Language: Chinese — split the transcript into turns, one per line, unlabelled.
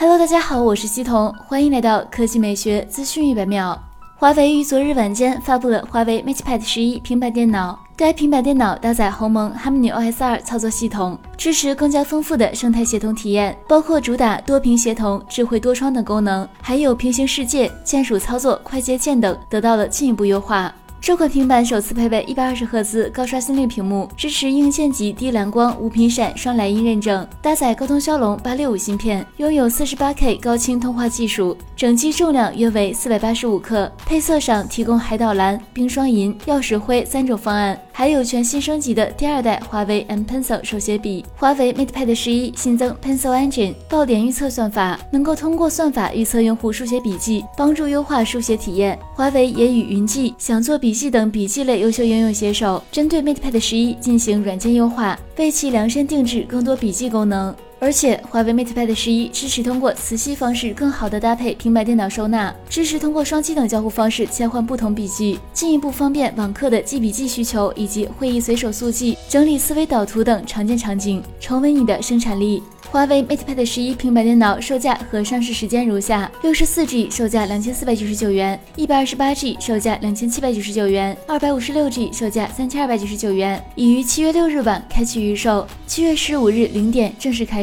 Hello，大家好，我是西彤，欢迎来到科技美学资讯一百秒。华为于昨日晚间发布了华为 MatePad 十一平板电脑，该平板电脑搭载鸿蒙 Harmony OS 2操作系统，支持更加丰富的生态协同体验，包括主打多屏协同、智慧多窗等功能，还有平行世界、键鼠操作、快捷键等得到了进一步优化。这款平板首次配备一百二十赫兹高刷新率屏幕，支持硬件级低蓝光、无频闪双莱茵认证，搭载高通骁龙八六五芯片，拥有四十八 K 高清通话技术，整机重量约为四百八十五克。配色上提供海岛蓝、冰霜银、曜石灰三种方案，还有全新升级的第二代华为 M Pencil 手写笔。华为 MatePad 十一新增 Pencil Engine 爆点预测算法，能够通过算法预测用户书写笔记，帮助优化书写体验。华为也与云记、想做笔。记等笔记类优秀应用携手，针对 MatePad 十一进行软件优化，为其量身定制更多笔记功能。而且，华为 MatePad 十一支持通过磁吸方式更好的搭配平板电脑收纳，支持通过双击等交互方式切换不同笔记，进一步方便网课的记笔记需求以及会议随手速记、整理思维导图等常见场景，重温你的生产力。华为 MatePad 十一平板电脑售价和上市时间如下：六十四 G 售价两千四百九十九元，一百二十八 G 售价两千七百九十九元，二百五十六 G 售价三千二百九十九元，已于七月六日晚开启预售，七月十五日零点正式开